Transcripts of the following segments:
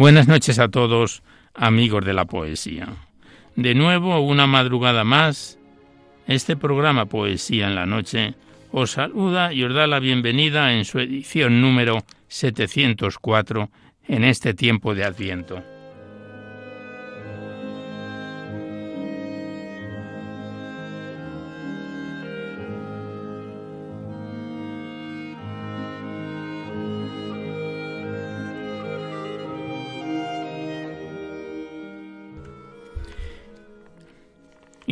Buenas noches a todos, amigos de la poesía. De nuevo, una madrugada más, este programa Poesía en la Noche os saluda y os da la bienvenida en su edición número 704 en este tiempo de Adviento.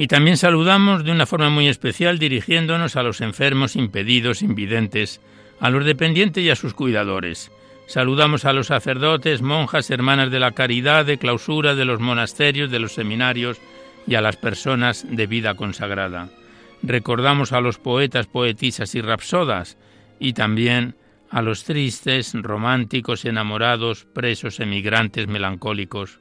Y también saludamos de una forma muy especial dirigiéndonos a los enfermos, impedidos, invidentes, a los dependientes y a sus cuidadores. Saludamos a los sacerdotes, monjas, hermanas de la caridad, de clausura, de los monasterios, de los seminarios y a las personas de vida consagrada. Recordamos a los poetas, poetisas y rapsodas y también a los tristes, románticos, enamorados, presos, emigrantes, melancólicos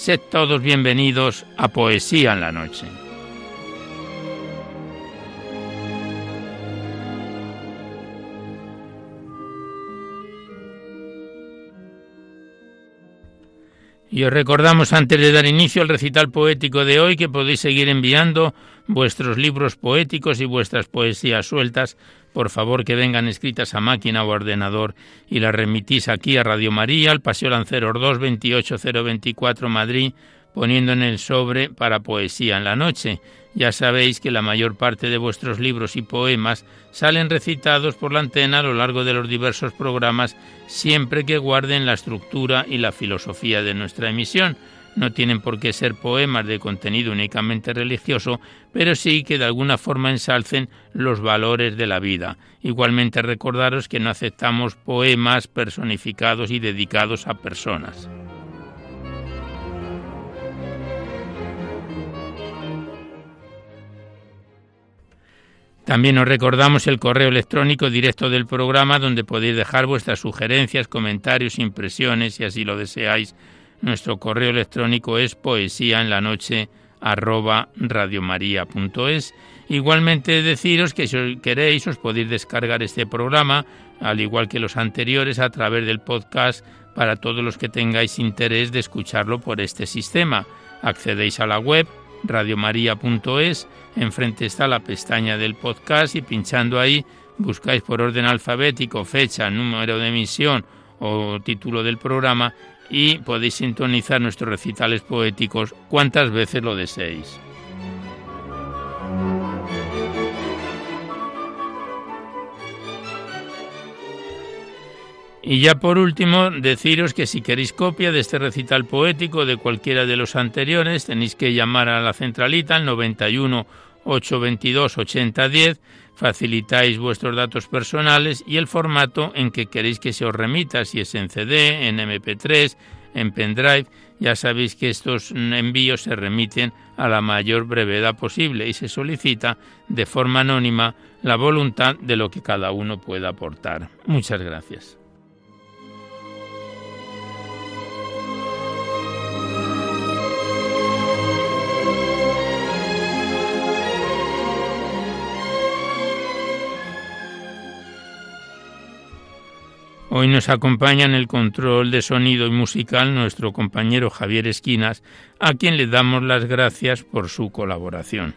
Sed todos bienvenidos a Poesía en la Noche. Y os recordamos antes de dar inicio al recital poético de hoy que podéis seguir enviando vuestros libros poéticos y vuestras poesías sueltas por favor que vengan escritas a máquina o ordenador y las remitís aquí a Radio María, al Paseo Lanceros 2, 28024 Madrid, poniendo en el sobre para poesía en la noche. Ya sabéis que la mayor parte de vuestros libros y poemas salen recitados por la antena a lo largo de los diversos programas, siempre que guarden la estructura y la filosofía de nuestra emisión no tienen por qué ser poemas de contenido únicamente religioso, pero sí que de alguna forma ensalcen los valores de la vida. Igualmente recordaros que no aceptamos poemas personificados y dedicados a personas. También os recordamos el correo electrónico directo del programa donde podéis dejar vuestras sugerencias, comentarios, impresiones, si así lo deseáis, nuestro correo electrónico es poesía. Igualmente deciros que si queréis os podéis descargar este programa, al igual que los anteriores, a través del podcast para todos los que tengáis interés de escucharlo por este sistema. Accedéis a la web radiomaria.es, enfrente está la pestaña del podcast y pinchando ahí buscáis por orden alfabético fecha, número de emisión o título del programa y podéis sintonizar nuestros recitales poéticos cuantas veces lo deseéis. Y ya por último, deciros que si queréis copia de este recital poético de cualquiera de los anteriores, tenéis que llamar a la centralita al 91 822 8010 facilitáis vuestros datos personales y el formato en que queréis que se os remita, si es en CD, en MP3, en pendrive, Ya sabéis que estos envíos se remiten a la mayor brevedad posible y se solicita de forma anónima la voluntad de lo que cada uno pueda aportar. Muchas gracias. Hoy nos acompaña en el control de sonido y musical nuestro compañero Javier Esquinas, a quien le damos las gracias por su colaboración.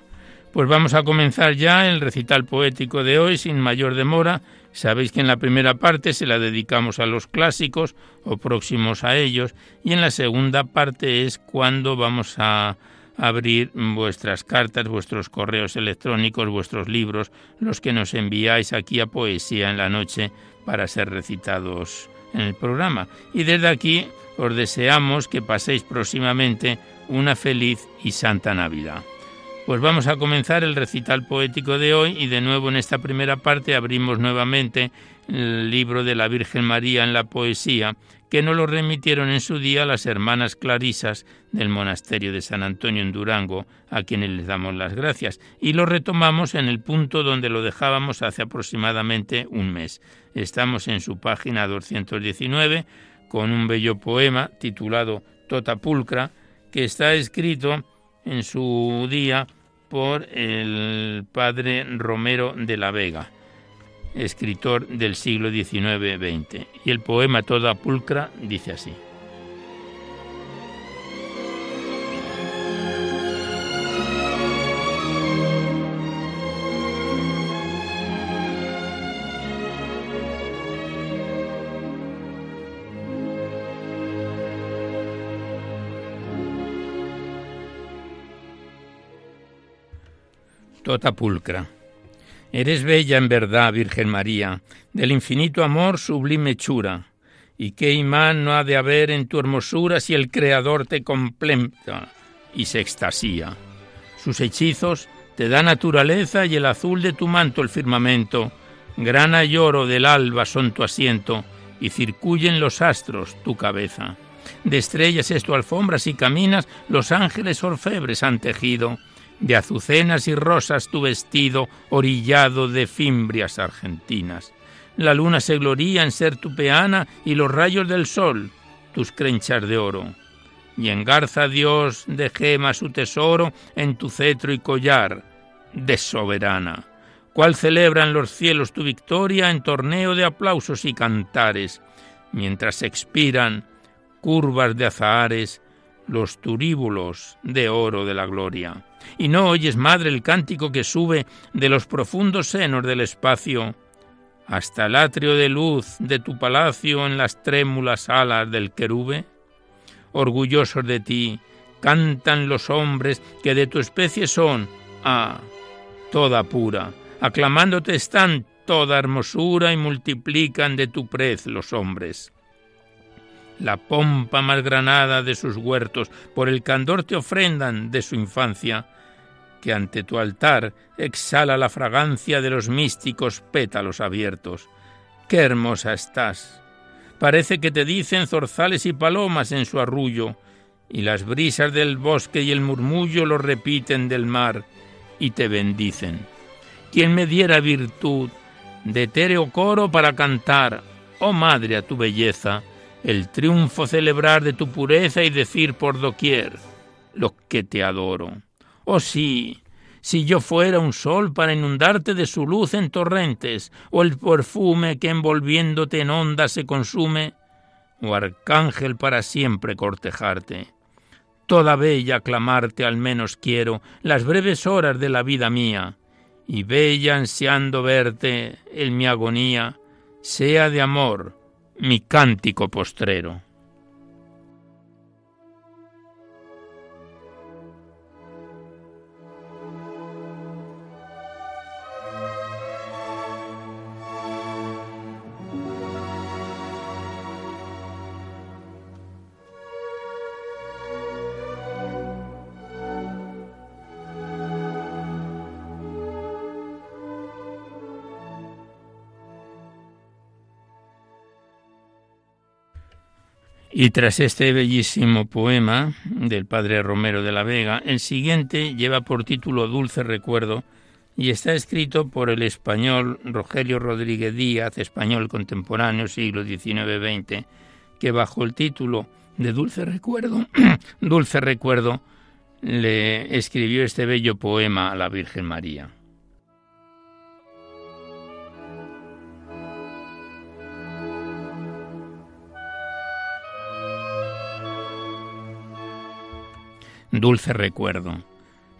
Pues vamos a comenzar ya el recital poético de hoy sin mayor demora. Sabéis que en la primera parte se la dedicamos a los clásicos o próximos a ellos y en la segunda parte es cuando vamos a abrir vuestras cartas, vuestros correos electrónicos, vuestros libros, los que nos enviáis aquí a Poesía en la Noche para ser recitados en el programa. Y desde aquí os deseamos que paséis próximamente una feliz y santa Navidad. Pues vamos a comenzar el recital poético de hoy y de nuevo en esta primera parte abrimos nuevamente el libro de la Virgen María en la poesía que nos lo remitieron en su día las hermanas clarisas del monasterio de San Antonio en Durango, a quienes les damos las gracias, y lo retomamos en el punto donde lo dejábamos hace aproximadamente un mes. Estamos en su página 219 con un bello poema titulado Tota Pulcra, que está escrito en su día por el padre Romero de la Vega escritor del siglo XIX-XX. Y el poema Toda Pulcra dice así. Tota Pulcra. Eres bella en verdad, Virgen María, del infinito amor sublime hechura. Y qué imán no ha de haber en tu hermosura si el Creador te completa y se extasía. Sus hechizos te da naturaleza y el azul de tu manto el firmamento. Grana y oro del alba son tu asiento y circuyen los astros tu cabeza. De estrellas es tu alfombra si caminas, los ángeles orfebres han tejido de azucenas y rosas tu vestido orillado de fimbrias argentinas. La luna se gloría en ser tu peana y los rayos del sol tus crenchas de oro. Y engarza Dios de gema su tesoro en tu cetro y collar de soberana. Cual celebran los cielos tu victoria en torneo de aplausos y cantares, mientras expiran curvas de azahares los turíbulos de oro de la gloria. Y no oyes, madre, el cántico que sube de los profundos senos del espacio hasta el atrio de luz de tu palacio en las trémulas alas del querube. Orgullosos de ti, cantan los hombres que de tu especie son, ah, toda pura, aclamándote están toda hermosura y multiplican de tu prez los hombres la pompa más granada de sus huertos, por el candor te ofrendan de su infancia, que ante tu altar exhala la fragancia de los místicos pétalos abiertos. ¡Qué hermosa estás! Parece que te dicen zorzales y palomas en su arrullo, y las brisas del bosque y el murmullo lo repiten del mar, y te bendicen. ¿Quién me diera virtud de etéreo coro para cantar, oh madre, a tu belleza, el triunfo celebrar de tu pureza y decir por doquier lo que te adoro. Oh sí, si yo fuera un sol para inundarte de su luz en torrentes, o el perfume que envolviéndote en ondas se consume, o arcángel para siempre cortejarte. Toda bella aclamarte al menos quiero las breves horas de la vida mía, y bella ansiando verte en mi agonía, sea de amor, mi cántico postrero. Y tras este bellísimo poema del padre Romero de la Vega, el siguiente lleva por título Dulce Recuerdo y está escrito por el español Rogelio Rodríguez Díaz, español contemporáneo, siglo XIX-XX, que bajo el título de Dulce Recuerdo, Dulce Recuerdo, le escribió este bello poema a la Virgen María. Dulce recuerdo.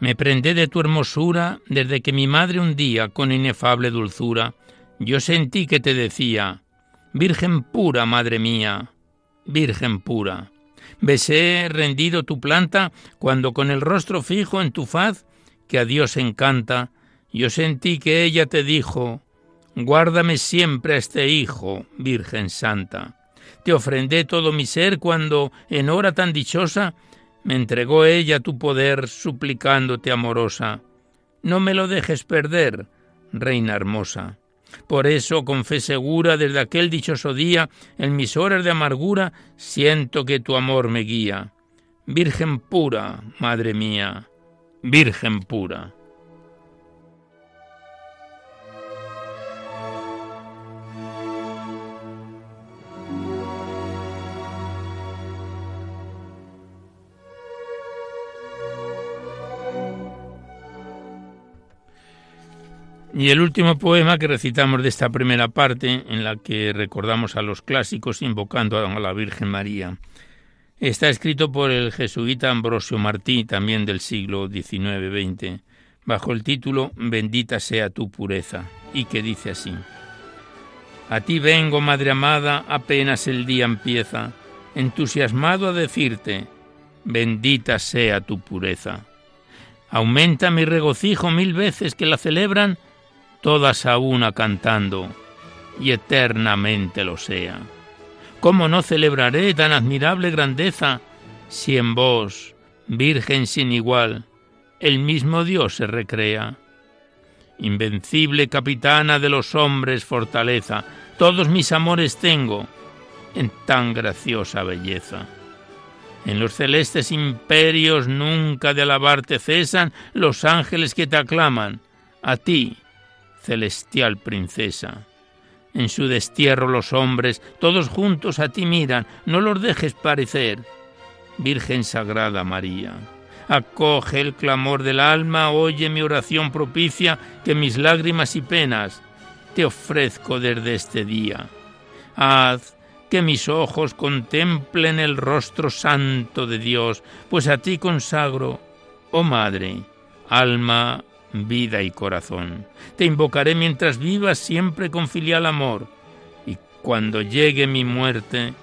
Me prendé de tu hermosura desde que mi madre un día, con inefable dulzura, yo sentí que te decía, Virgen pura, madre mía, Virgen pura. Besé rendido tu planta cuando con el rostro fijo en tu faz, que a Dios encanta, yo sentí que ella te dijo, Guárdame siempre a este hijo, Virgen Santa. Te ofrendé todo mi ser cuando, en hora tan dichosa, me entregó ella tu poder, suplicándote amorosa. No me lo dejes perder, reina hermosa. Por eso, con fe segura, desde aquel dichoso día, en mis horas de amargura, siento que tu amor me guía. Virgen pura, madre mía, Virgen pura. Y el último poema que recitamos de esta primera parte, en la que recordamos a los clásicos invocando a la Virgen María, está escrito por el jesuita Ambrosio Martí, también del siglo XIX-XX, bajo el título Bendita sea tu pureza, y que dice así. A ti vengo, Madre amada, apenas el día empieza, entusiasmado a decirte, bendita sea tu pureza. Aumenta mi regocijo mil veces que la celebran todas a una cantando, y eternamente lo sea. ¿Cómo no celebraré tan admirable grandeza si en vos, Virgen sin igual, el mismo Dios se recrea? Invencible capitana de los hombres, fortaleza, todos mis amores tengo en tan graciosa belleza. En los celestes imperios nunca de alabarte cesan los ángeles que te aclaman. A ti, celestial princesa. En su destierro los hombres, todos juntos a ti miran, no los dejes parecer. Virgen Sagrada María, acoge el clamor del alma, oye mi oración propicia, que mis lágrimas y penas te ofrezco desde este día. Haz que mis ojos contemplen el rostro santo de Dios, pues a ti consagro, oh Madre, alma, vida y corazón. Te invocaré mientras vivas siempre con filial amor, y cuando llegue mi muerte,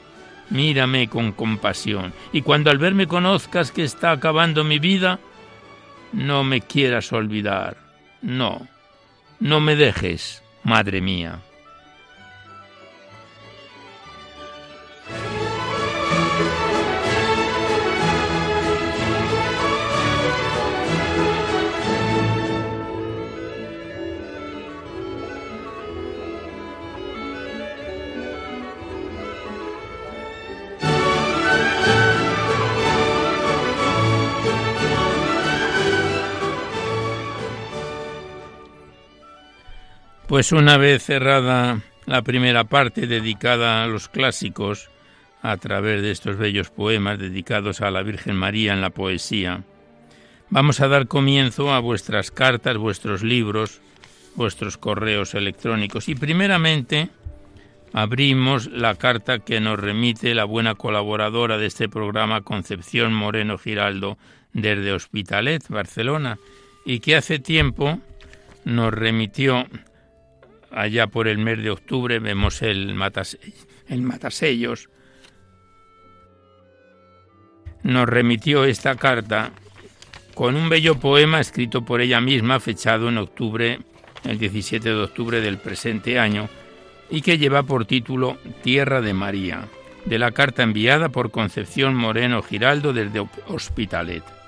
mírame con compasión, y cuando al verme conozcas que está acabando mi vida, no me quieras olvidar, no, no me dejes, Madre mía. Pues una vez cerrada la primera parte dedicada a los clásicos, a través de estos bellos poemas dedicados a la Virgen María en la poesía, vamos a dar comienzo a vuestras cartas, vuestros libros, vuestros correos electrónicos. Y primeramente abrimos la carta que nos remite la buena colaboradora de este programa, Concepción Moreno Giraldo, desde Hospitalet, Barcelona, y que hace tiempo nos remitió allá por el mes de octubre vemos el, el Matasellos, nos remitió esta carta con un bello poema escrito por ella misma, fechado en octubre, el 17 de octubre del presente año, y que lleva por título Tierra de María, de la carta enviada por Concepción Moreno Giraldo desde Hospitalet.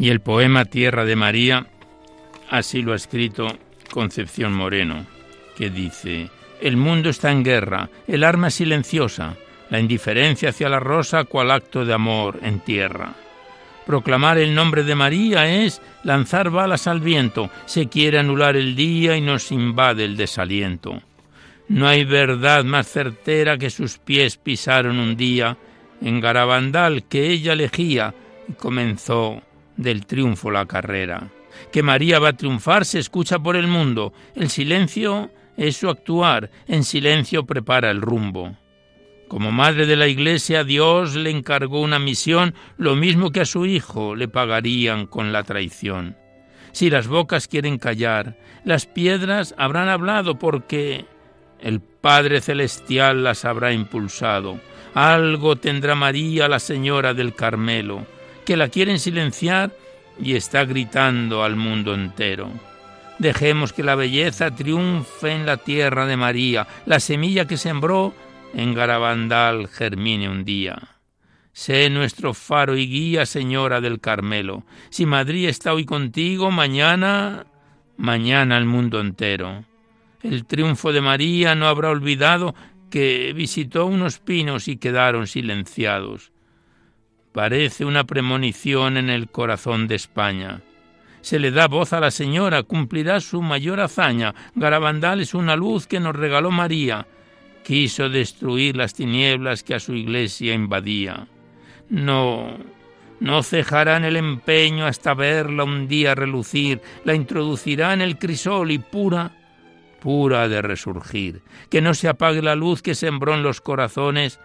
Y el poema Tierra de María, así lo ha escrito Concepción Moreno, que dice, el mundo está en guerra, el arma es silenciosa, la indiferencia hacia la rosa cual acto de amor en tierra. Proclamar el nombre de María es lanzar balas al viento, se quiere anular el día y nos invade el desaliento. No hay verdad más certera que sus pies pisaron un día en Garabandal que ella elegía y comenzó del triunfo la carrera. Que María va a triunfar se escucha por el mundo. El silencio es su actuar, en silencio prepara el rumbo. Como madre de la Iglesia, Dios le encargó una misión, lo mismo que a su hijo le pagarían con la traición. Si las bocas quieren callar, las piedras habrán hablado porque el Padre Celestial las habrá impulsado. Algo tendrá María, la Señora del Carmelo, que la quieren silenciar y está gritando al mundo entero. Dejemos que la belleza triunfe en la tierra de María, la semilla que sembró en Garabandal germine un día. Sé nuestro faro y guía, Señora del Carmelo. Si Madrid está hoy contigo, mañana, mañana el mundo entero. El triunfo de María no habrá olvidado que visitó unos pinos y quedaron silenciados. Parece una premonición en el corazón de España. Se le da voz a la señora, cumplirá su mayor hazaña. Garabandal es una luz que nos regaló María quiso destruir las tinieblas que a su iglesia invadía. No, no cejarán el empeño hasta verla un día relucir, la introducirá en el crisol y pura, pura de resurgir. Que no se apague la luz que sembró en los corazones,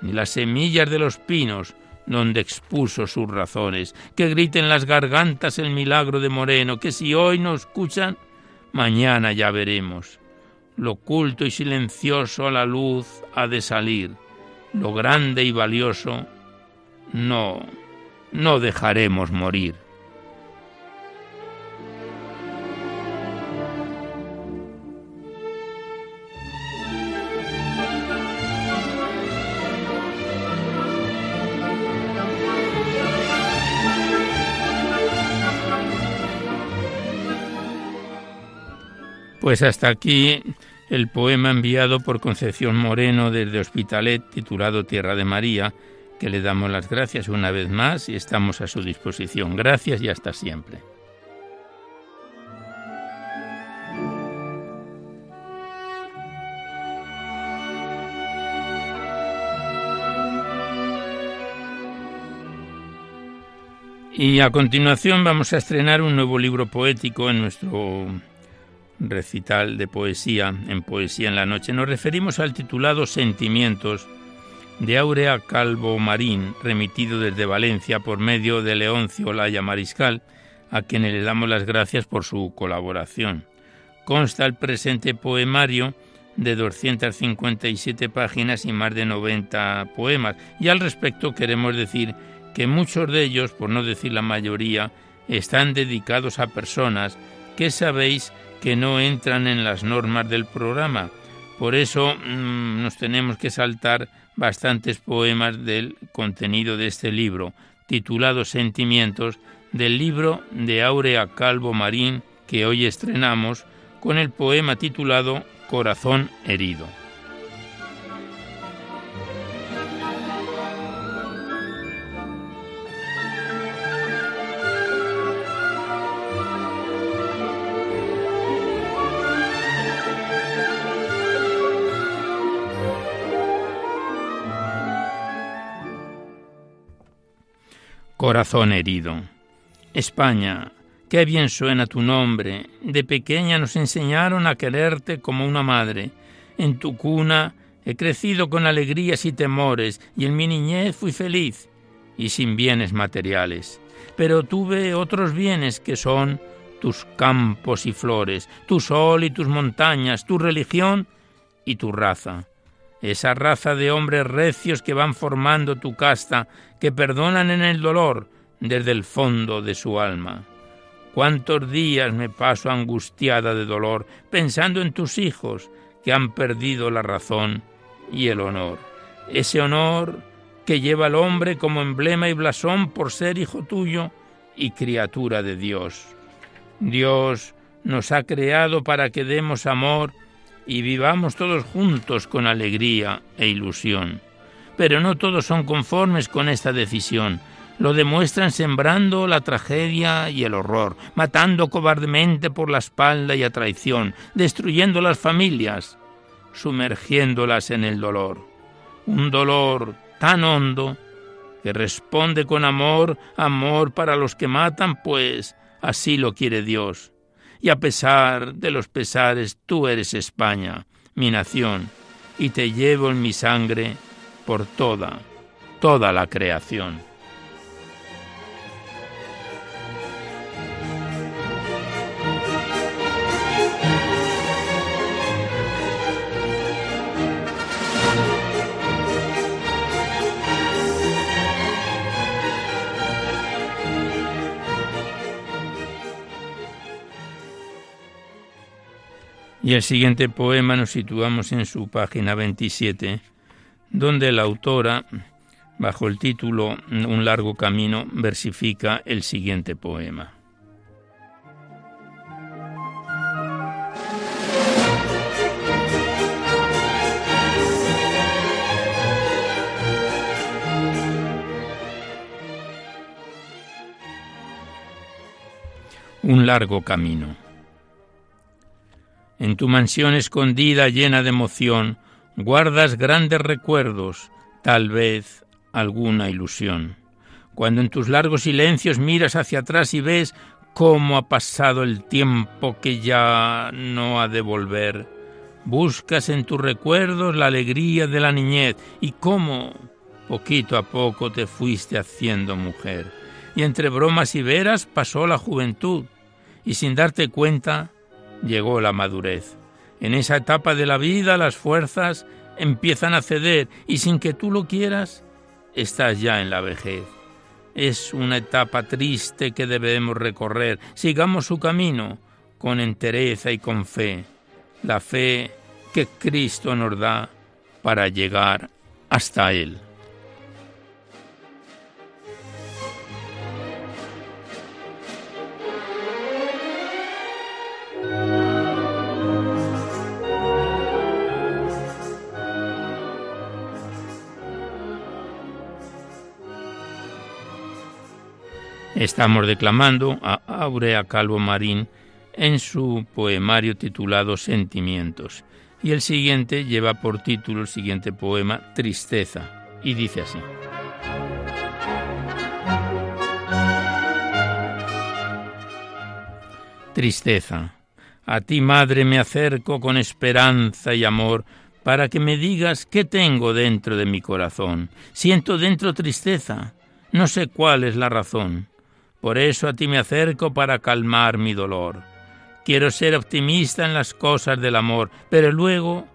ni las semillas de los pinos, donde expuso sus razones. Que griten las gargantas el milagro de Moreno, que si hoy no escuchan, mañana ya veremos. Lo oculto y silencioso a la luz ha de salir. Lo grande y valioso no, no dejaremos morir. Pues hasta aquí el poema enviado por Concepción Moreno desde Hospitalet titulado Tierra de María, que le damos las gracias una vez más y estamos a su disposición. Gracias y hasta siempre. Y a continuación vamos a estrenar un nuevo libro poético en nuestro recital de poesía en Poesía en la Noche. Nos referimos al titulado Sentimientos de Aurea Calvo Marín, remitido desde Valencia por medio de Leoncio Laya Mariscal, a quien le damos las gracias por su colaboración. Consta el presente poemario de 257 páginas y más de 90 poemas, y al respecto queremos decir que muchos de ellos, por no decir la mayoría, están dedicados a personas que sabéis que no entran en las normas del programa. Por eso mm, nos tenemos que saltar bastantes poemas del contenido de este libro, titulado Sentimientos, del libro de Aurea Calvo Marín, que hoy estrenamos, con el poema titulado Corazón herido. Corazón herido. España, qué bien suena tu nombre. De pequeña nos enseñaron a quererte como una madre. En tu cuna he crecido con alegrías y temores, y en mi niñez fui feliz y sin bienes materiales. Pero tuve otros bienes que son tus campos y flores, tu sol y tus montañas, tu religión y tu raza esa raza de hombres recios que van formando tu casta, que perdonan en el dolor desde el fondo de su alma. Cuántos días me paso angustiada de dolor pensando en tus hijos que han perdido la razón y el honor. Ese honor que lleva al hombre como emblema y blasón por ser hijo tuyo y criatura de Dios. Dios nos ha creado para que demos amor y vivamos todos juntos con alegría e ilusión. Pero no todos son conformes con esta decisión. Lo demuestran sembrando la tragedia y el horror, matando cobardemente por la espalda y a traición, destruyendo las familias, sumergiéndolas en el dolor. Un dolor tan hondo que responde con amor, amor para los que matan, pues así lo quiere Dios. Y a pesar de los pesares, tú eres España, mi nación, y te llevo en mi sangre por toda, toda la creación. Y el siguiente poema nos situamos en su página 27, donde la autora, bajo el título Un largo camino, versifica el siguiente poema. Un largo camino. En tu mansión escondida llena de emoción, guardas grandes recuerdos, tal vez alguna ilusión. Cuando en tus largos silencios miras hacia atrás y ves cómo ha pasado el tiempo que ya no ha de volver, buscas en tus recuerdos la alegría de la niñez y cómo poquito a poco te fuiste haciendo mujer. Y entre bromas y veras pasó la juventud y sin darte cuenta llegó la madurez. En esa etapa de la vida las fuerzas empiezan a ceder y sin que tú lo quieras, estás ya en la vejez. Es una etapa triste que debemos recorrer. Sigamos su camino con entereza y con fe. La fe que Cristo nos da para llegar hasta Él. Estamos declamando a Aurea Calvo Marín en su poemario titulado Sentimientos. Y el siguiente lleva por título el siguiente poema Tristeza y dice así. Tristeza. A ti, madre, me acerco con esperanza y amor para que me digas qué tengo dentro de mi corazón. Siento dentro tristeza. No sé cuál es la razón. Por eso a ti me acerco para calmar mi dolor. Quiero ser optimista en las cosas del amor, pero luego,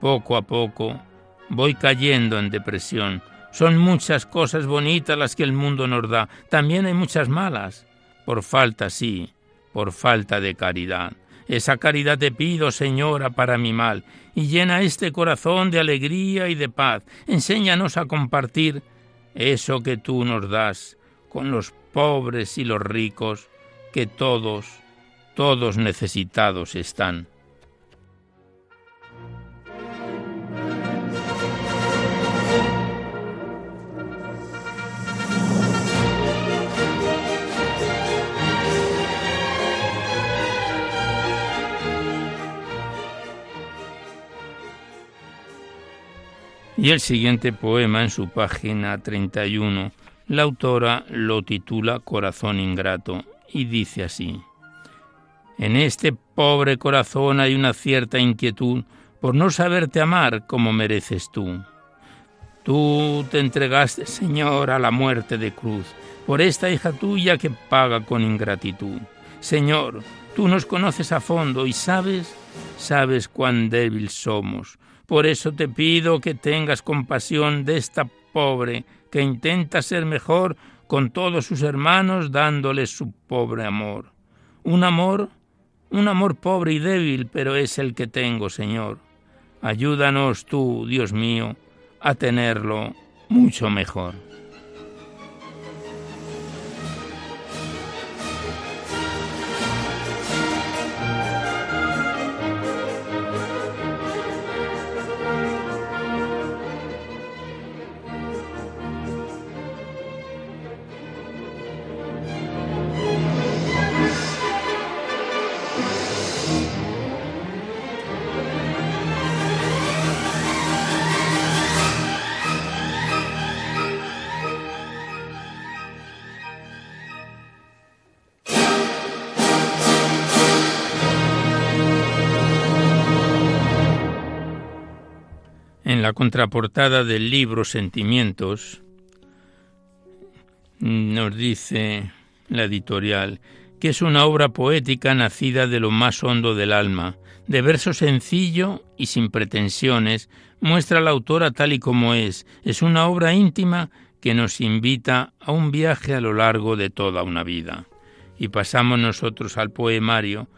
poco a poco, voy cayendo en depresión. Son muchas cosas bonitas las que el mundo nos da, también hay muchas malas, por falta, sí, por falta de caridad. Esa caridad te pido, Señora, para mi mal, y llena este corazón de alegría y de paz. Enséñanos a compartir eso que tú nos das con los pobres y los ricos, que todos, todos necesitados están. Y el siguiente poema en su página 31 la autora lo titula Corazón ingrato y dice así, En este pobre corazón hay una cierta inquietud por no saberte amar como mereces tú. Tú te entregaste, Señor, a la muerte de cruz, por esta hija tuya que paga con ingratitud. Señor, tú nos conoces a fondo y sabes, sabes cuán débil somos. Por eso te pido que tengas compasión de esta pobre que intenta ser mejor con todos sus hermanos dándoles su pobre amor. Un amor, un amor pobre y débil, pero es el que tengo, Señor. Ayúdanos tú, Dios mío, a tenerlo mucho mejor. Contraportada del libro Sentimientos nos dice la editorial que es una obra poética nacida de lo más hondo del alma, de verso sencillo y sin pretensiones, muestra a la autora tal y como es. Es una obra íntima que nos invita a un viaje a lo largo de toda una vida. Y pasamos nosotros al poemario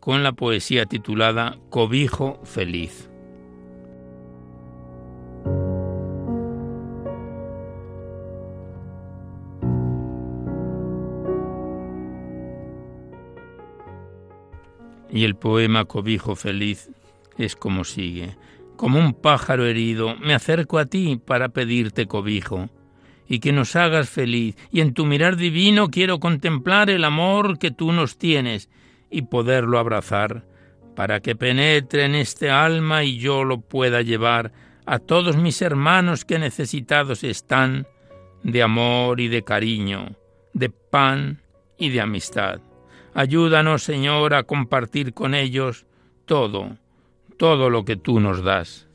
con la poesía titulada Cobijo Feliz. Y el poema Cobijo Feliz es como sigue. Como un pájaro herido, me acerco a ti para pedirte cobijo y que nos hagas feliz, y en tu mirar divino quiero contemplar el amor que tú nos tienes y poderlo abrazar, para que penetre en este alma y yo lo pueda llevar a todos mis hermanos que necesitados están de amor y de cariño, de pan y de amistad. Ayúdanos, Señor, a compartir con ellos todo, todo lo que tú nos das.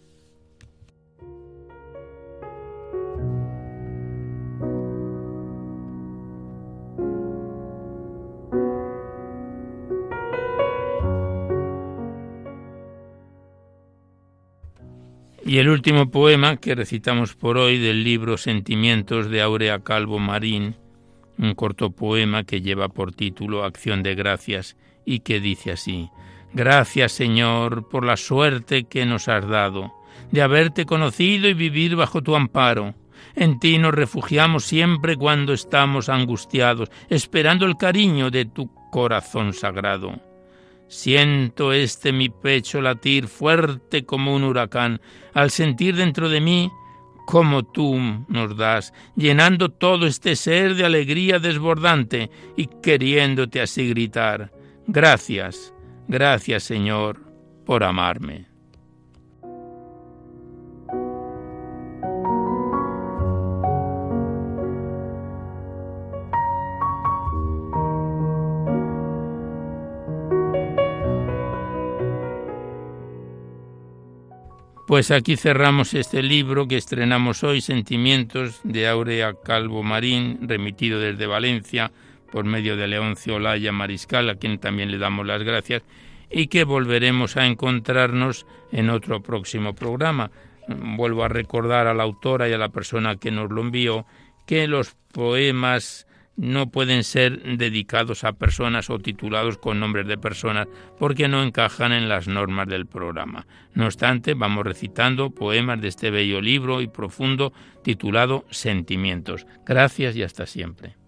Y el último poema que recitamos por hoy del libro Sentimientos de Aurea Calvo Marín un corto poema que lleva por título Acción de Gracias y que dice así, Gracias Señor por la suerte que nos has dado, de haberte conocido y vivir bajo tu amparo. En ti nos refugiamos siempre cuando estamos angustiados, esperando el cariño de tu corazón sagrado. Siento este mi pecho latir fuerte como un huracán, al sentir dentro de mí como tú nos das, llenando todo este ser de alegría desbordante y queriéndote así gritar, gracias, gracias Señor, por amarme. Pues aquí cerramos este libro que estrenamos hoy, Sentimientos de Aurea Calvo Marín, remitido desde Valencia por medio de Leoncio Olaya Mariscal, a quien también le damos las gracias, y que volveremos a encontrarnos en otro próximo programa. Vuelvo a recordar a la autora y a la persona que nos lo envió que los poemas no pueden ser dedicados a personas o titulados con nombres de personas porque no encajan en las normas del programa. No obstante, vamos recitando poemas de este bello libro y profundo titulado Sentimientos. Gracias y hasta siempre.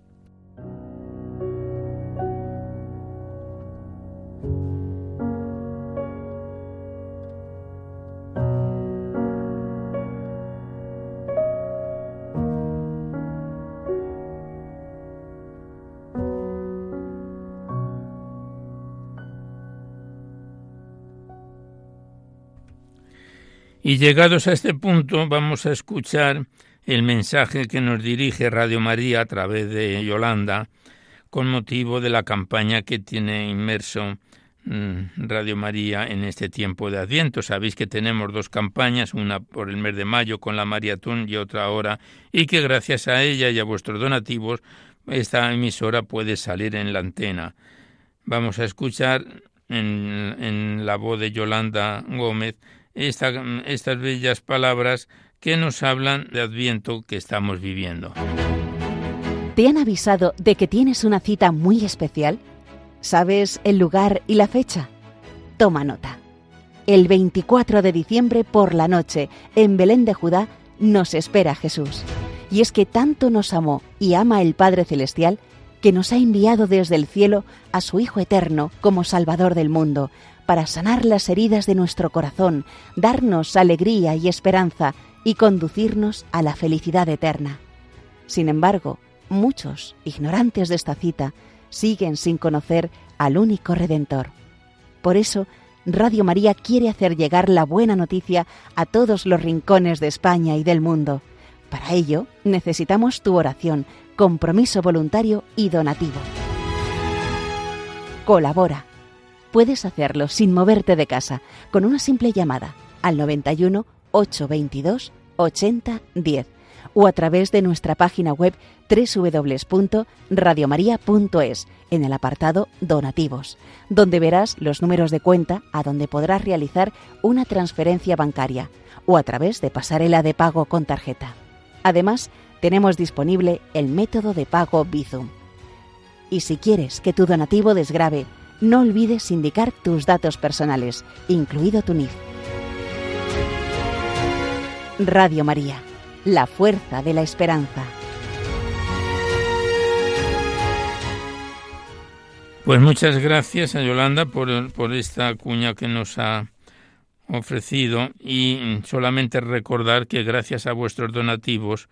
Y llegados a este punto vamos a escuchar el mensaje que nos dirige Radio María a través de Yolanda con motivo de la campaña que tiene inmerso mm, Radio María en este tiempo de Adviento. Sabéis que tenemos dos campañas, una por el mes de mayo con la maratón y otra ahora, y que gracias a ella y a vuestros donativos esta emisora puede salir en la antena. Vamos a escuchar en, en la voz de Yolanda Gómez estas bellas palabras que nos hablan de Adviento que estamos viviendo. ¿Te han avisado de que tienes una cita muy especial? ¿Sabes el lugar y la fecha? Toma nota. El 24 de diciembre por la noche, en Belén de Judá, nos espera Jesús. Y es que tanto nos amó y ama el Padre Celestial que nos ha enviado desde el cielo a su Hijo Eterno como Salvador del mundo, para sanar las heridas de nuestro corazón, darnos alegría y esperanza y conducirnos a la felicidad eterna. Sin embargo, muchos, ignorantes de esta cita, siguen sin conocer al único Redentor. Por eso, Radio María quiere hacer llegar la buena noticia a todos los rincones de España y del mundo. Para ello, necesitamos tu oración, compromiso voluntario y donativo. Colabora Puedes hacerlo sin moverte de casa con una simple llamada al 91 822 80 10 o a través de nuestra página web www.radiomaria.es en el apartado Donativos, donde verás los números de cuenta a donde podrás realizar una transferencia bancaria o a través de pasarela de pago con tarjeta. Además, tenemos disponible el método de pago Bizum. Y si quieres que tu donativo desgrabe, no olvides indicar tus datos personales, incluido tu NIF. Radio María, la fuerza de la esperanza. Pues muchas gracias a Yolanda por, por esta cuña que nos ha ofrecido y solamente recordar que gracias a vuestros donativos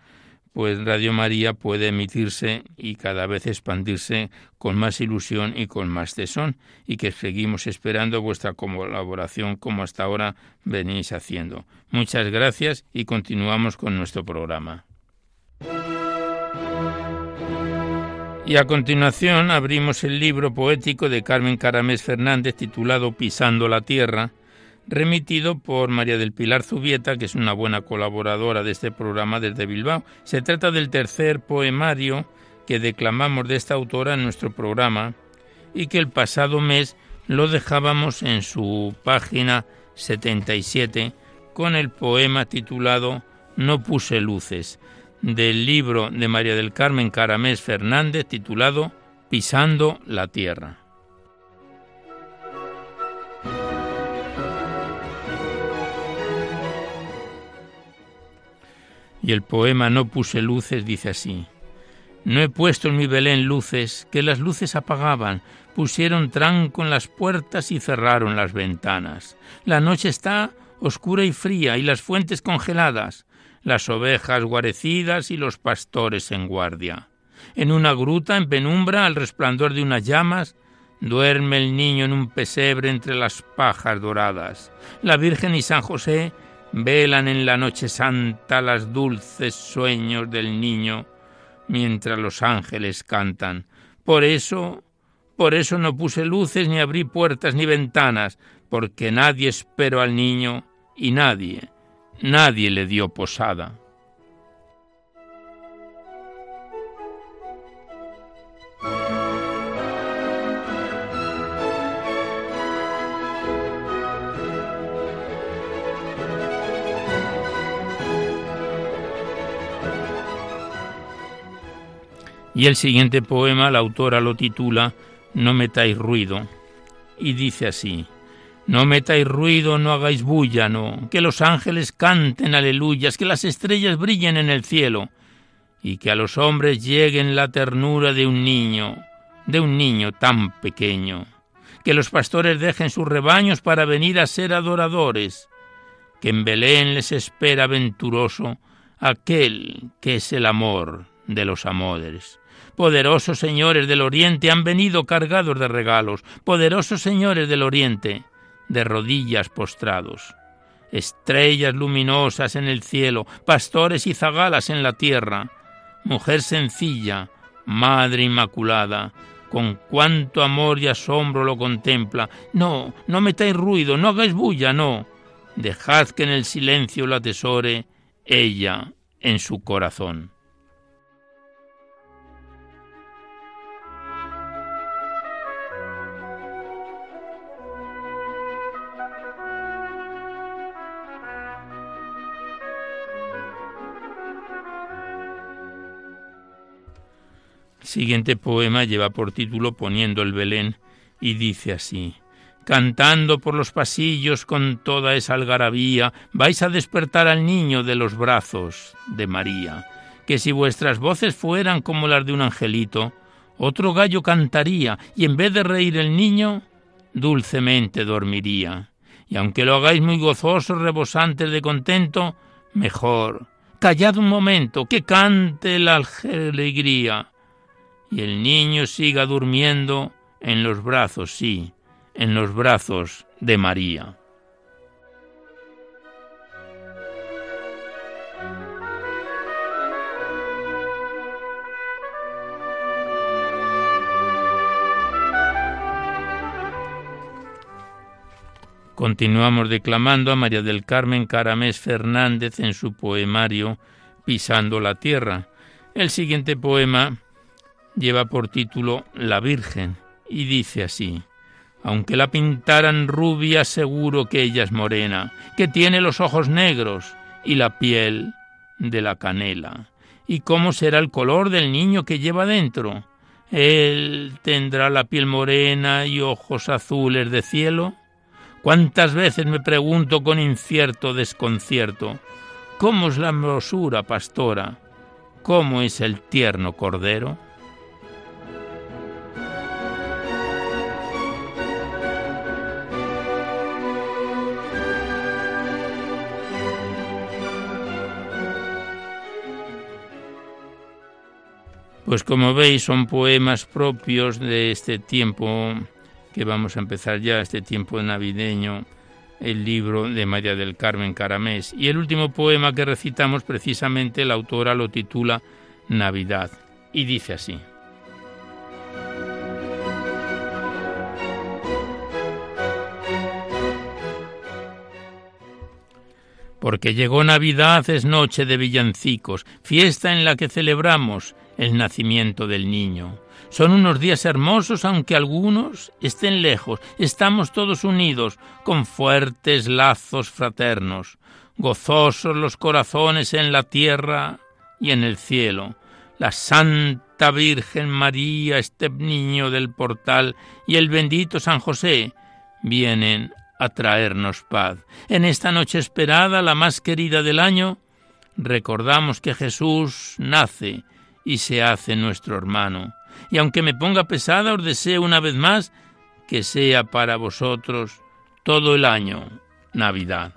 pues Radio María puede emitirse y cada vez expandirse con más ilusión y con más tesón, y que seguimos esperando vuestra colaboración como hasta ahora venís haciendo. Muchas gracias y continuamos con nuestro programa. Y a continuación abrimos el libro poético de Carmen Caramés Fernández titulado Pisando la Tierra, remitido por María del Pilar Zubieta, que es una buena colaboradora de este programa desde Bilbao. Se trata del tercer poemario que declamamos de esta autora en nuestro programa y que el pasado mes lo dejábamos en su página 77 con el poema titulado No puse luces, del libro de María del Carmen Caramés Fernández titulado Pisando la Tierra. Y el poema No puse luces dice así. No he puesto en mi Belén luces, que las luces apagaban, pusieron tranco en las puertas y cerraron las ventanas. La noche está oscura y fría y las fuentes congeladas, las ovejas guarecidas y los pastores en guardia. En una gruta, en penumbra, al resplandor de unas llamas, duerme el niño en un pesebre entre las pajas doradas. La Virgen y San José velan en la noche santa las dulces sueños del niño mientras los ángeles cantan. Por eso, por eso no puse luces ni abrí puertas ni ventanas, porque nadie esperó al niño y nadie, nadie le dio posada. Y el siguiente poema la autora lo titula No metáis ruido. Y dice así No metáis ruido, no hagáis bulla, no, que los ángeles canten aleluyas, que las estrellas brillen en el cielo. Y que a los hombres lleguen la ternura de un niño, de un niño tan pequeño, que los pastores dejen sus rebaños para venir a ser adoradores, que en Belén les espera venturoso aquel que es el amor de los amores Poderosos señores del Oriente han venido cargados de regalos, poderosos señores del Oriente, de rodillas postrados. Estrellas luminosas en el cielo, pastores y zagalas en la tierra, mujer sencilla, madre inmaculada, con cuánto amor y asombro lo contempla. No, no metáis ruido, no hagáis bulla, no. Dejad que en el silencio la atesore ella en su corazón. Siguiente poema lleva por título Poniendo el Belén y dice así Cantando por los pasillos con toda esa algarabía, vais a despertar al niño de los brazos de María, que si vuestras voces fueran como las de un angelito, otro gallo cantaría, y en vez de reír el niño, dulcemente dormiría. Y aunque lo hagáis muy gozosos, rebosantes de contento, mejor, callad un momento, que cante la alegría y el niño siga durmiendo en los brazos, sí, en los brazos de María. Continuamos declamando a María del Carmen Caramés Fernández en su poemario Pisando la Tierra. El siguiente poema lleva por título La Virgen y dice así. Aunque la pintaran rubia, seguro que ella es morena, que tiene los ojos negros y la piel de la canela. ¿Y cómo será el color del niño que lleva dentro? ¿Él tendrá la piel morena y ojos azules de cielo? ¿Cuántas veces me pregunto con incierto desconcierto, ¿cómo es la hermosura pastora? ¿Cómo es el tierno cordero? Pues como veis son poemas propios de este tiempo que vamos a empezar ya, este tiempo navideño, el libro de María del Carmen Caramés. Y el último poema que recitamos precisamente la autora lo titula Navidad y dice así. Porque llegó Navidad es noche de villancicos, fiesta en la que celebramos el nacimiento del niño. Son unos días hermosos aunque algunos estén lejos. Estamos todos unidos con fuertes lazos fraternos, gozosos los corazones en la tierra y en el cielo. La Santa Virgen María, este niño del portal y el bendito San José vienen a traernos paz. En esta noche esperada, la más querida del año, recordamos que Jesús nace y se hace nuestro hermano. Y aunque me ponga pesada, os deseo una vez más que sea para vosotros todo el año Navidad.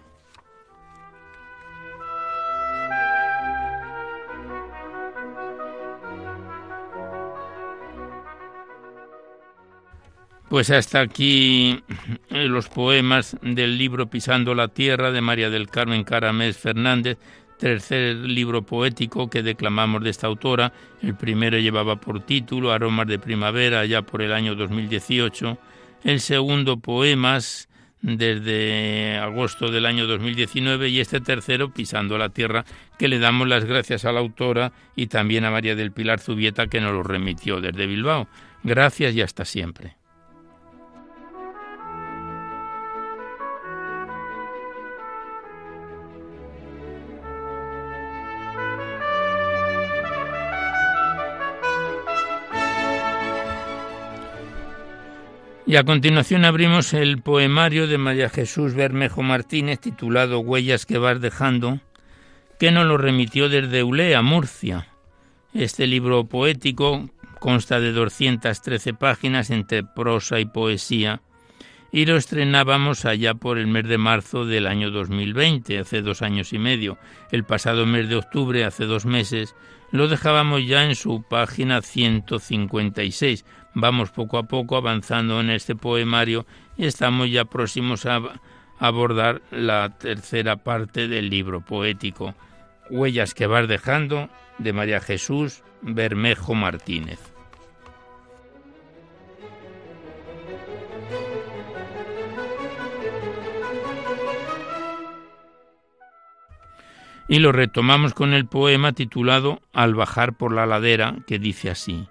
Pues hasta aquí los poemas del libro Pisando la Tierra de María del Carmen Caramés Fernández, tercer libro poético que declamamos de esta autora. El primero llevaba por título Aromas de Primavera, ya por el año 2018. El segundo, Poemas, desde agosto del año 2019. Y este tercero, Pisando la Tierra, que le damos las gracias a la autora y también a María del Pilar Zubieta, que nos lo remitió desde Bilbao. Gracias y hasta siempre. Y a continuación abrimos el poemario de María Jesús Bermejo Martínez titulado Huellas que vas dejando, que nos lo remitió desde Ulea, Murcia. Este libro poético consta de 213 páginas entre prosa y poesía y lo estrenábamos allá por el mes de marzo del año 2020, hace dos años y medio. El pasado mes de octubre, hace dos meses, lo dejábamos ya en su página 156, Vamos poco a poco avanzando en este poemario y estamos ya próximos a abordar la tercera parte del libro poético, Huellas que vas dejando, de María Jesús Bermejo Martínez. Y lo retomamos con el poema titulado Al bajar por la ladera, que dice así.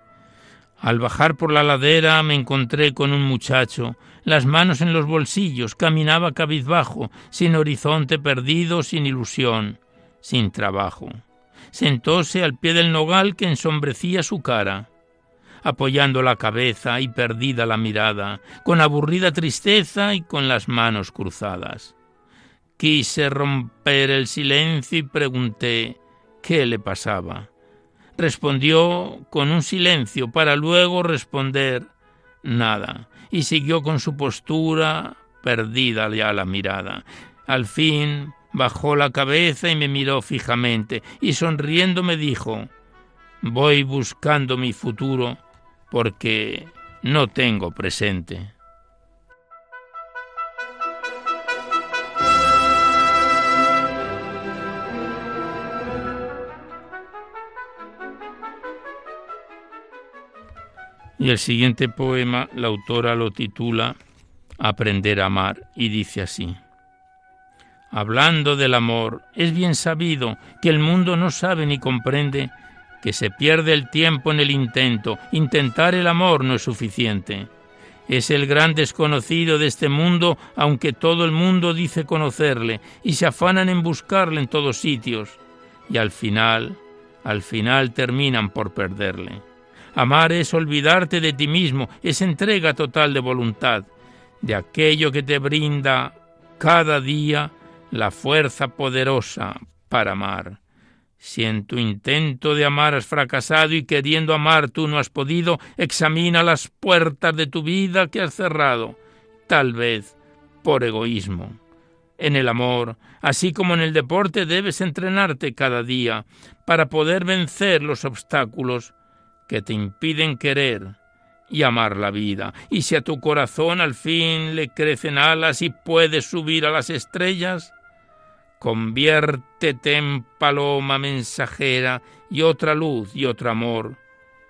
Al bajar por la ladera me encontré con un muchacho, las manos en los bolsillos, caminaba cabizbajo, sin horizonte perdido, sin ilusión, sin trabajo. Sentóse al pie del nogal que ensombrecía su cara, apoyando la cabeza y perdida la mirada, con aburrida tristeza y con las manos cruzadas. Quise romper el silencio y pregunté qué le pasaba respondió con un silencio para luego responder nada y siguió con su postura perdida ya la mirada. Al fin bajó la cabeza y me miró fijamente y sonriendo me dijo Voy buscando mi futuro porque no tengo presente. Y el siguiente poema, la autora lo titula aprender a amar y dice así. Hablando del amor, es bien sabido que el mundo no sabe ni comprende que se pierde el tiempo en el intento. Intentar el amor no es suficiente. Es el gran desconocido de este mundo, aunque todo el mundo dice conocerle, y se afanan en buscarle en todos sitios, y al final, al final terminan por perderle. Amar es olvidarte de ti mismo, es entrega total de voluntad, de aquello que te brinda cada día la fuerza poderosa para amar. Si en tu intento de amar has fracasado y queriendo amar tú no has podido, examina las puertas de tu vida que has cerrado, tal vez por egoísmo. En el amor, así como en el deporte, debes entrenarte cada día para poder vencer los obstáculos que te impiden querer y amar la vida. Y si a tu corazón al fin le crecen alas y puedes subir a las estrellas, conviértete en paloma mensajera y otra luz y otro amor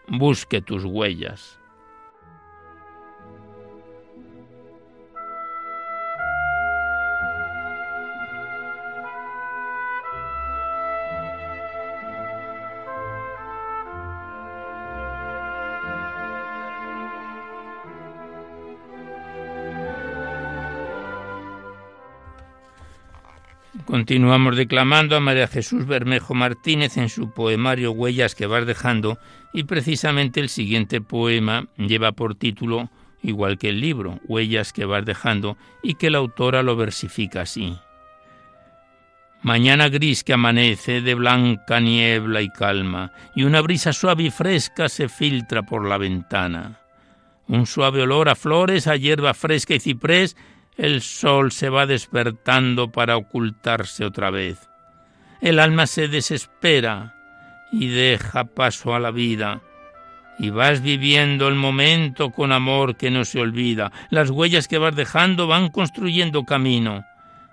busque tus huellas. Continuamos declamando a María Jesús Bermejo Martínez en su poemario Huellas que vas dejando y precisamente el siguiente poema lleva por título, igual que el libro, Huellas que vas dejando, y que la autora lo versifica así. Mañana gris que amanece de blanca niebla y calma, y una brisa suave y fresca se filtra por la ventana. Un suave olor a flores, a hierba fresca y ciprés el sol se va despertando para ocultarse otra vez. El alma se desespera y deja paso a la vida. Y vas viviendo el momento con amor que no se olvida. Las huellas que vas dejando van construyendo camino.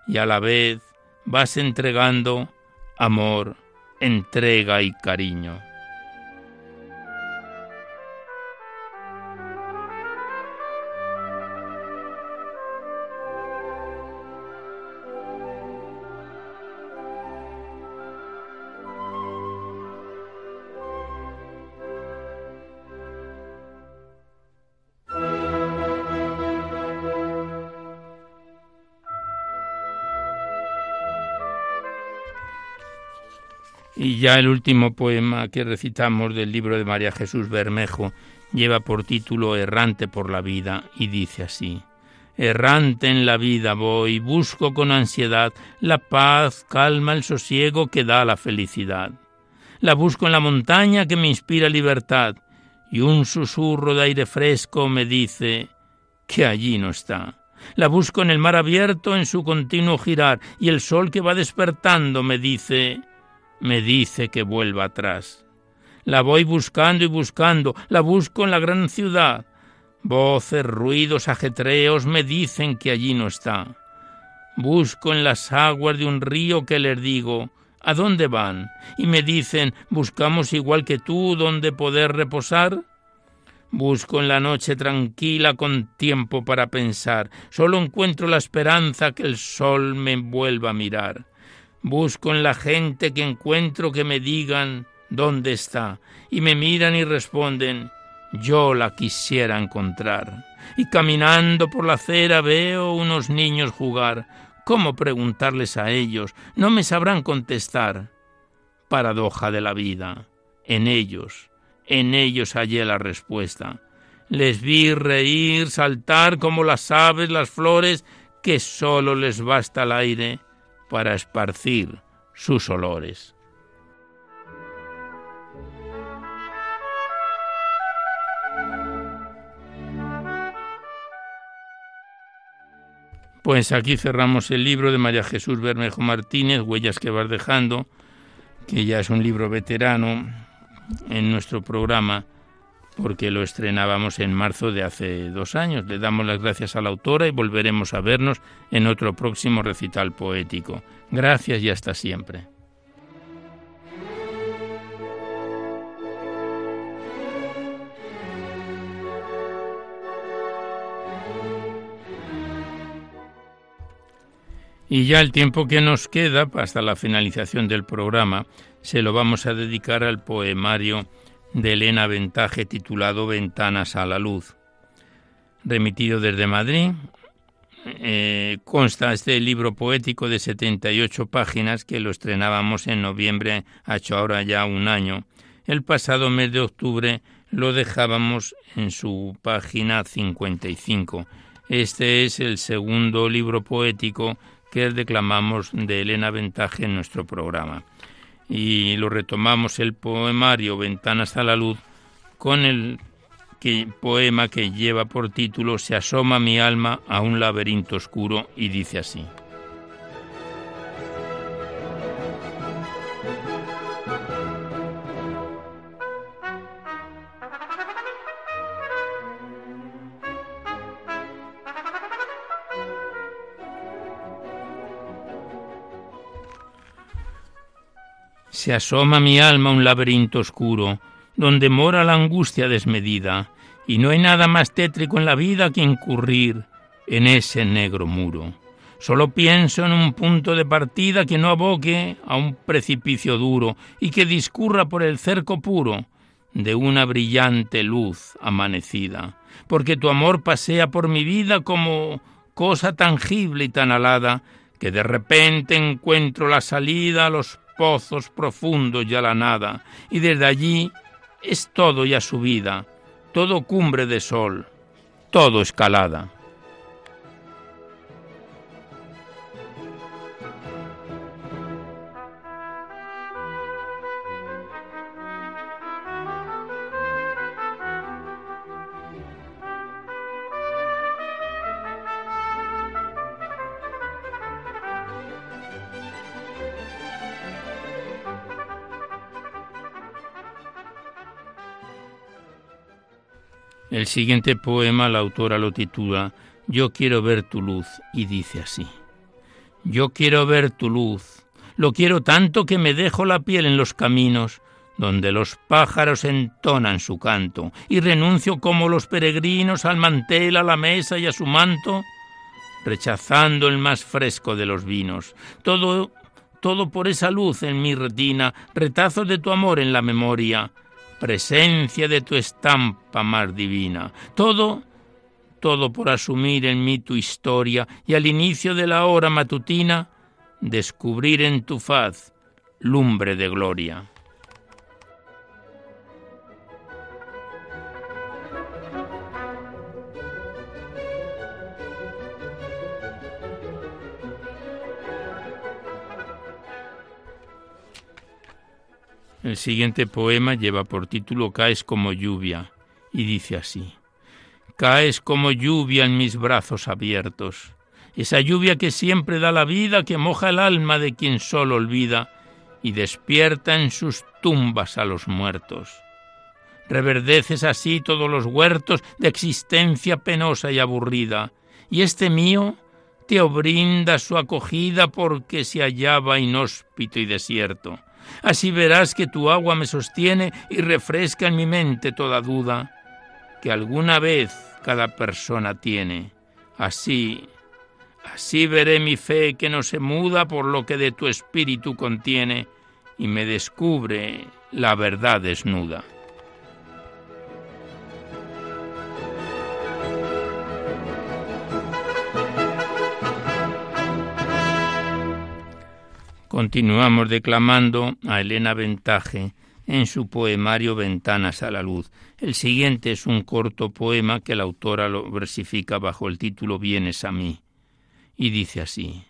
Y a la vez vas entregando amor, entrega y cariño. Y ya el último poema que recitamos del libro de María Jesús Bermejo lleva por título Errante por la vida y dice así. Errante en la vida voy, busco con ansiedad la paz, calma, el sosiego que da la felicidad. La busco en la montaña que me inspira libertad, y un susurro de aire fresco me dice que allí no está. La busco en el mar abierto en su continuo girar, y el sol que va despertando me dice me dice que vuelva atrás. La voy buscando y buscando, la busco en la gran ciudad. Voces, ruidos, ajetreos me dicen que allí no está. Busco en las aguas de un río que les digo, ¿a dónde van? Y me dicen, buscamos igual que tú donde poder reposar. Busco en la noche tranquila con tiempo para pensar, solo encuentro la esperanza que el sol me vuelva a mirar. Busco en la gente que encuentro que me digan dónde está, y me miran y responden yo la quisiera encontrar. Y caminando por la acera veo unos niños jugar. ¿Cómo preguntarles a ellos? No me sabrán contestar. Paradoja de la vida. En ellos, en ellos hallé la respuesta. Les vi reír, saltar como las aves, las flores, que sólo les basta el aire para esparcir sus olores. Pues aquí cerramos el libro de María Jesús Bermejo Martínez, Huellas que vas dejando, que ya es un libro veterano en nuestro programa porque lo estrenábamos en marzo de hace dos años. Le damos las gracias a la autora y volveremos a vernos en otro próximo recital poético. Gracias y hasta siempre. Y ya el tiempo que nos queda hasta la finalización del programa se lo vamos a dedicar al poemario de Elena Ventaje titulado Ventanas a la Luz. Remitido desde Madrid, eh, consta este libro poético de 78 páginas que lo estrenábamos en noviembre, ha hecho ahora ya un año. El pasado mes de octubre lo dejábamos en su página 55. Este es el segundo libro poético que declamamos de Elena Ventaje en nuestro programa. Y lo retomamos el poemario Ventanas a la Luz con el poema que lleva por título Se asoma mi alma a un laberinto oscuro y dice así. Se asoma mi alma a un laberinto oscuro, donde mora la angustia desmedida, y no hay nada más tétrico en la vida que incurrir en ese negro muro. Solo pienso en un punto de partida que no aboque a un precipicio duro y que discurra por el cerco puro de una brillante luz amanecida, porque tu amor pasea por mi vida como cosa tangible y tan alada que de repente encuentro la salida a los pozos profundos y a la nada, y desde allí es todo ya subida, todo cumbre de sol, todo escalada. El siguiente poema la autora lo titula Yo quiero ver tu luz y dice así. Yo quiero ver tu luz, lo quiero tanto que me dejo la piel en los caminos donde los pájaros entonan su canto, y renuncio como los peregrinos al mantel, a la mesa y a su manto, rechazando el más fresco de los vinos. Todo, todo por esa luz en mi retina, retazos de tu amor en la memoria, presencia de tu estampa más divina. Todo, todo por asumir en mí tu historia y al inicio de la hora matutina descubrir en tu faz lumbre de gloria. El siguiente poema lleva por título Caes como lluvia y dice así. Caes como lluvia en mis brazos abiertos, esa lluvia que siempre da la vida, que moja el alma de quien solo olvida y despierta en sus tumbas a los muertos. Reverdeces así todos los huertos de existencia penosa y aburrida, y este mío te brinda su acogida porque se hallaba inhóspito y desierto Así verás que tu agua me sostiene y refresca en mi mente toda duda que alguna vez cada persona tiene. Así, así veré mi fe que no se muda por lo que de tu espíritu contiene y me descubre la verdad desnuda. Continuamos declamando a Elena Ventaje en su poemario Ventanas a la Luz. El siguiente es un corto poema que la autora lo versifica bajo el título Vienes a mí. Y dice así.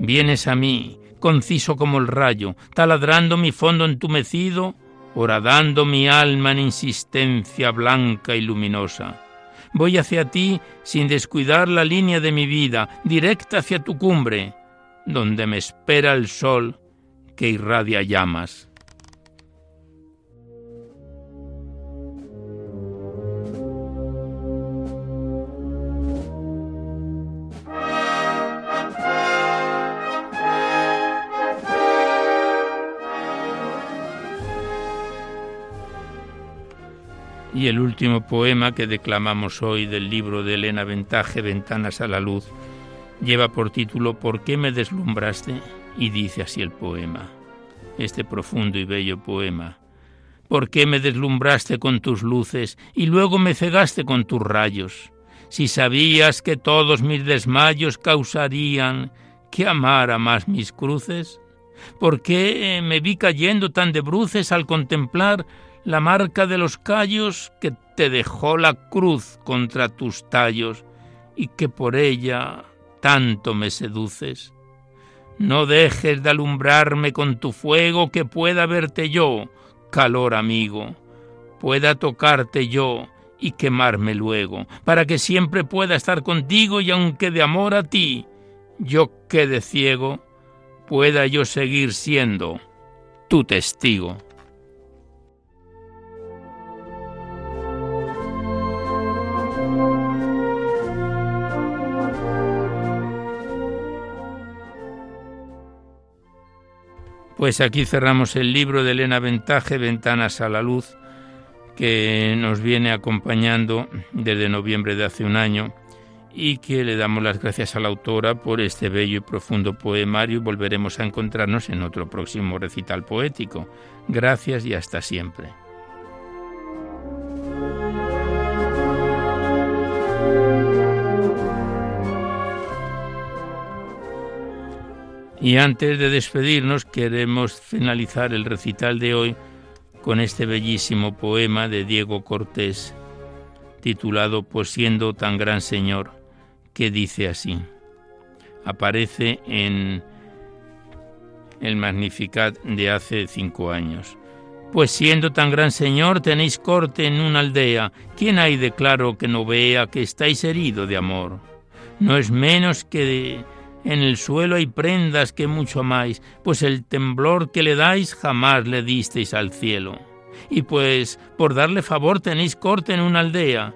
Vienes a mí, conciso como el rayo, taladrando mi fondo entumecido, horadando mi alma en insistencia blanca y luminosa Voy hacia ti sin descuidar la línea de mi vida, directa hacia tu cumbre, donde me espera el sol que irradia llamas. Y el último poema que declamamos hoy del libro de Elena Ventaje, Ventanas a la Luz, lleva por título ¿Por qué me deslumbraste? Y dice así el poema, este profundo y bello poema. ¿Por qué me deslumbraste con tus luces y luego me cegaste con tus rayos? Si sabías que todos mis desmayos causarían que amara más mis cruces. ¿Por qué me vi cayendo tan de bruces al contemplar la marca de los callos que te dejó la cruz contra tus tallos y que por ella tanto me seduces? No dejes de alumbrarme con tu fuego que pueda verte yo, calor amigo, pueda tocarte yo y quemarme luego, para que siempre pueda estar contigo y aunque de amor a ti yo quede ciego, pueda yo seguir siendo tu testigo. Pues aquí cerramos el libro de Elena Ventaje, Ventanas a la Luz, que nos viene acompañando desde noviembre de hace un año y que le damos las gracias a la autora por este bello y profundo poemario y volveremos a encontrarnos en otro próximo recital poético. Gracias y hasta siempre. Y antes de despedirnos queremos finalizar el recital de hoy con este bellísimo poema de Diego Cortés titulado Pues siendo tan gran Señor, que dice así. Aparece en el Magnificat de hace cinco años. Pues siendo tan gran Señor tenéis corte en una aldea, ¿quién hay de claro que no vea que estáis herido de amor? No es menos que de en el suelo hay prendas que mucho amáis, pues el temblor que le dais jamás le disteis al cielo. Y pues por darle favor tenéis corte en una aldea.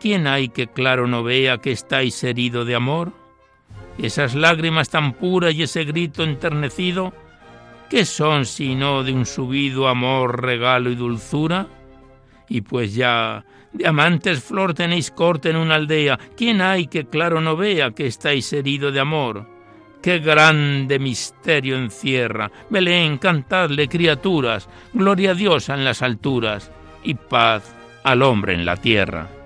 ¿Quién hay que claro no vea que estáis herido de amor? Esas lágrimas tan puras y ese grito enternecido, ¿qué son sino de un subido amor, regalo y dulzura? Y pues ya Diamantes flor tenéis corte en una aldea. ¿Quién hay que claro no vea que estáis herido de amor? Qué grande misterio encierra. Belén, cantadle, criaturas. Gloria a Dios en las alturas y paz al hombre en la tierra.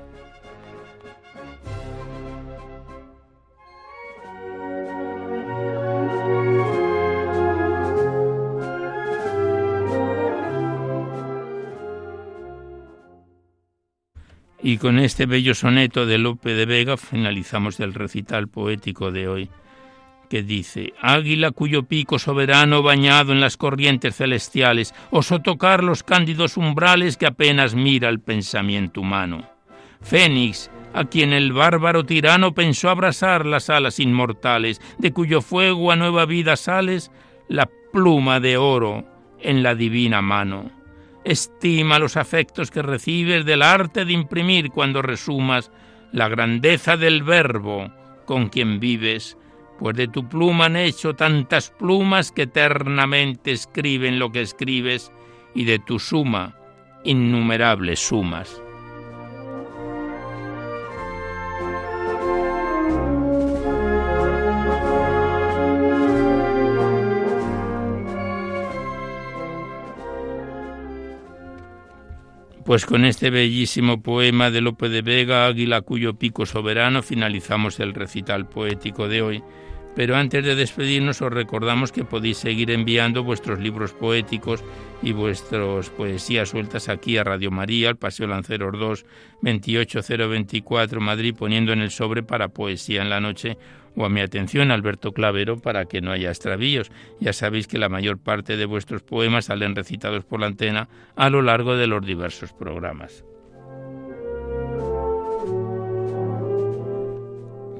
Y con este bello soneto de Lope de Vega finalizamos el recital poético de hoy, que dice, Águila cuyo pico soberano bañado en las corrientes celestiales, osó tocar los cándidos umbrales que apenas mira el pensamiento humano. Fénix, a quien el bárbaro tirano pensó abrazar las alas inmortales, de cuyo fuego a nueva vida sales, la pluma de oro en la divina mano Estima los afectos que recibes del arte de imprimir cuando resumas la grandeza del verbo con quien vives, pues de tu pluma han hecho tantas plumas que eternamente escriben lo que escribes y de tu suma innumerables sumas. Pues con este bellísimo poema de Lope de Vega, Águila cuyo pico soberano, finalizamos el recital poético de hoy. Pero antes de despedirnos os recordamos que podéis seguir enviando vuestros libros poéticos y vuestras poesías sueltas aquí a Radio María, al Paseo Lanceros 2, 28024 Madrid, poniendo en el sobre para Poesía en la Noche o a mi atención Alberto Clavero para que no haya extravíos. Ya sabéis que la mayor parte de vuestros poemas salen recitados por la antena a lo largo de los diversos programas.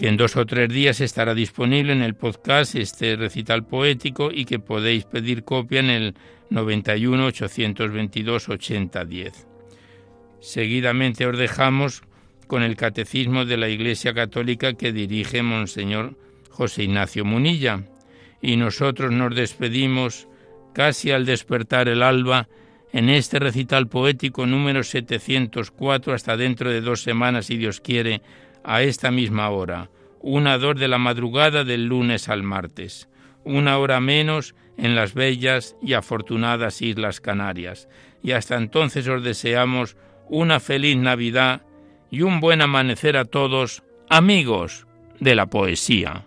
Que en dos o tres días estará disponible en el podcast este recital poético y que podéis pedir copia en el 91 822 8010. Seguidamente os dejamos con el Catecismo de la Iglesia Católica que dirige Monseñor José Ignacio Munilla. Y nosotros nos despedimos casi al despertar el alba en este recital poético número 704 hasta dentro de dos semanas, si Dios quiere, a esta misma hora, una dos de la madrugada del lunes al martes, una hora menos en las bellas y afortunadas Islas Canarias. Y hasta entonces os deseamos una feliz Navidad y un buen amanecer a todos, amigos de la poesía.